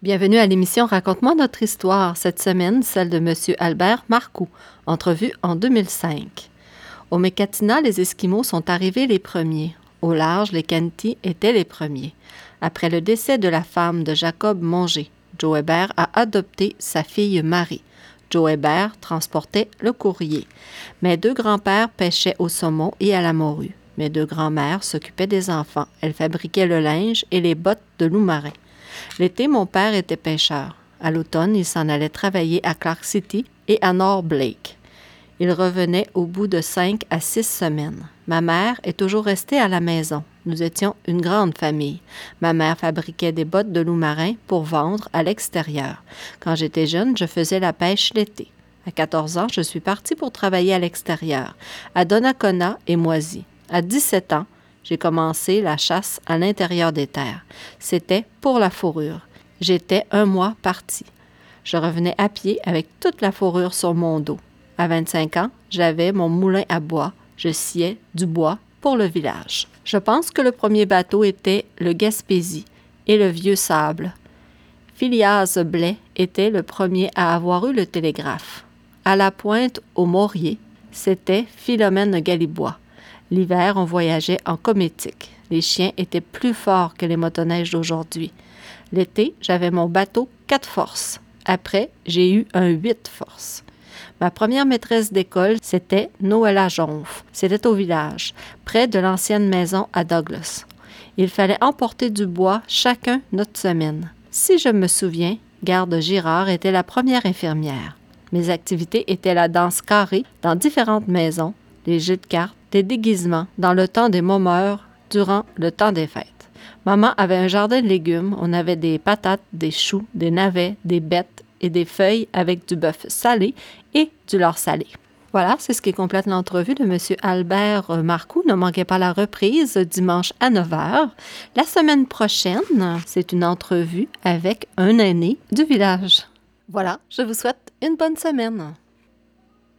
Bienvenue à l'émission Raconte-moi notre histoire, cette semaine celle de M. Albert Marcoux, entrevue en 2005. Au Mécatina, les Esquimaux sont arrivés les premiers. Au large, les Kenti étaient les premiers. Après le décès de la femme de Jacob Monger, Joe Hébert a adopté sa fille Marie. Joe Hébert transportait le courrier. Mes deux grands-pères pêchaient au saumon et à la morue. Mes deux grands-mères s'occupaient des enfants. Elles fabriquaient le linge et les bottes de loup marin. L'été, mon père était pêcheur. À l'automne, il s'en allait travailler à Clark City et à North Blake. Il revenait au bout de cinq à six semaines. Ma mère est toujours restée à la maison. Nous étions une grande famille. Ma mère fabriquait des bottes de loup marin pour vendre à l'extérieur. Quand j'étais jeune, je faisais la pêche l'été. À 14 ans, je suis partie pour travailler à l'extérieur, à Donnacona et Moisy. À 17 ans, j'ai commencé la chasse à l'intérieur des terres. C'était pour la fourrure. J'étais un mois parti. Je revenais à pied avec toute la fourrure sur mon dos. À 25 ans, j'avais mon moulin à bois. Je sciais du bois pour le village. Je pense que le premier bateau était le Gaspésie et le Vieux Sable. Phileas Blais était le premier à avoir eu le télégraphe. À la pointe au Maurier, c'était Philomène Galibois. L'hiver, on voyageait en cométique. Les chiens étaient plus forts que les motoneiges d'aujourd'hui. L'été, j'avais mon bateau 4 forces. Après, j'ai eu un 8 forces. Ma première maîtresse d'école, c'était Noëlla Jonf. C'était au village, près de l'ancienne maison à Douglas. Il fallait emporter du bois chacun notre semaine. Si je me souviens, Garde Girard était la première infirmière. Mes activités étaient la danse carrée dans différentes maisons, les jeux de cartes, des déguisements dans le temps des momeurs durant le temps des fêtes. Maman avait un jardin de légumes. On avait des patates, des choux, des navets, des bêtes et des feuilles avec du bœuf salé et du lard salé. Voilà, c'est ce qui complète l'entrevue de M. Albert Marcoux. Ne manquez pas la reprise dimanche à 9h. La semaine prochaine, c'est une entrevue avec un aîné du village. Voilà, je vous souhaite une bonne semaine.